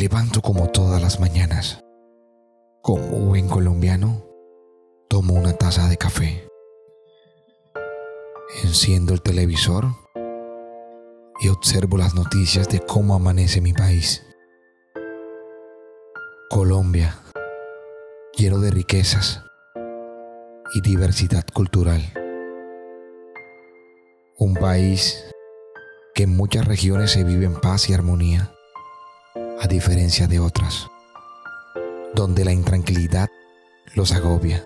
levanto como todas las mañanas. Como buen colombiano, tomo una taza de café. Enciendo el televisor y observo las noticias de cómo amanece mi país. Colombia, lleno de riquezas y diversidad cultural. Un país que en muchas regiones se vive en paz y armonía, a diferencia de otras, donde la intranquilidad los agobia.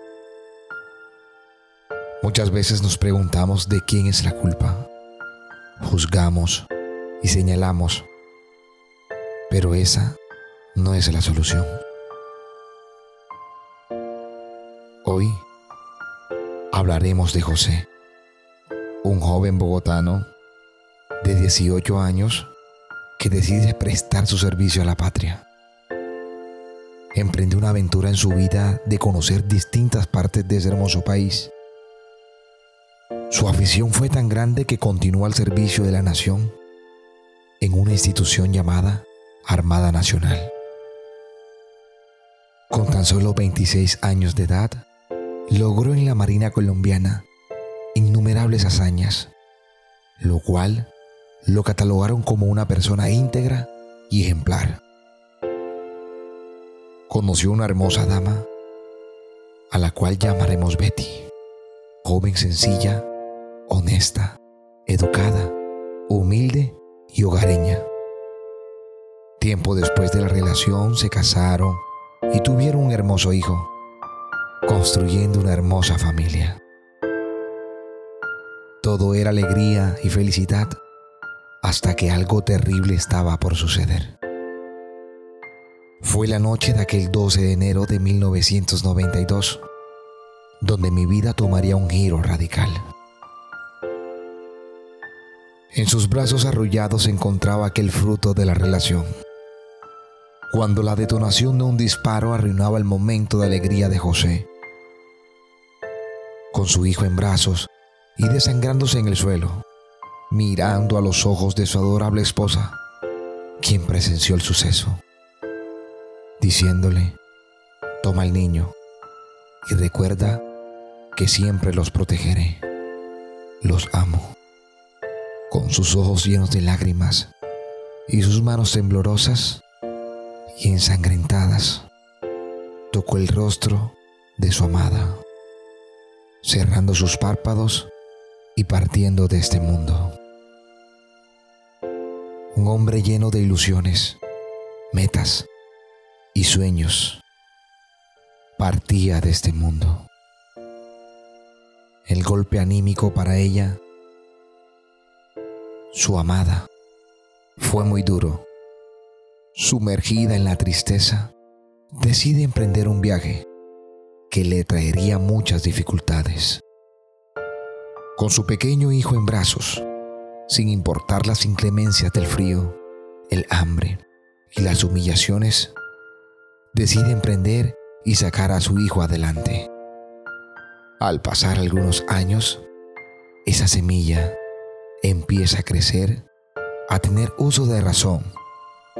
Muchas veces nos preguntamos de quién es la culpa. Juzgamos y señalamos, pero esa no es la solución. Hoy hablaremos de José, un joven bogotano de 18 años que decide prestar su servicio a la patria. Emprende una aventura en su vida de conocer distintas partes de ese hermoso país. Su afición fue tan grande que continuó al servicio de la nación en una institución llamada Armada Nacional. Con tan solo 26 años de edad, logró en la Marina colombiana innumerables hazañas, lo cual lo catalogaron como una persona íntegra y ejemplar. Conoció una hermosa dama, a la cual llamaremos Betty, joven sencilla, honesta, educada, humilde y hogareña. Tiempo después de la relación se casaron y tuvieron un hermoso hijo, construyendo una hermosa familia. Todo era alegría y felicidad hasta que algo terrible estaba por suceder. Fue la noche de aquel 12 de enero de 1992, donde mi vida tomaría un giro radical. En sus brazos arrullados se encontraba aquel fruto de la relación. Cuando la detonación de un disparo arruinaba el momento de alegría de José. Con su hijo en brazos y desangrándose en el suelo, mirando a los ojos de su adorable esposa, quien presenció el suceso, diciéndole, toma al niño y recuerda que siempre los protegeré, los amo. Con sus ojos llenos de lágrimas y sus manos temblorosas y ensangrentadas, tocó el rostro de su amada, cerrando sus párpados y partiendo de este mundo. Hombre lleno de ilusiones, metas y sueños partía de este mundo. El golpe anímico para ella, su amada, fue muy duro. Sumergida en la tristeza, decide emprender un viaje que le traería muchas dificultades con su pequeño hijo en brazos, sin importar las inclemencias del frío, el hambre y las humillaciones, decide emprender y sacar a su hijo adelante. Al pasar algunos años, esa semilla empieza a crecer, a tener uso de razón,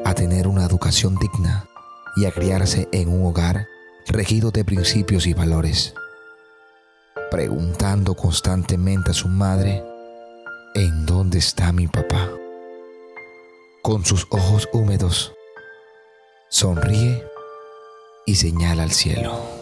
a tener una educación digna y a criarse en un hogar regido de principios y valores preguntando constantemente a su madre, ¿en dónde está mi papá? Con sus ojos húmedos, sonríe y señala al cielo.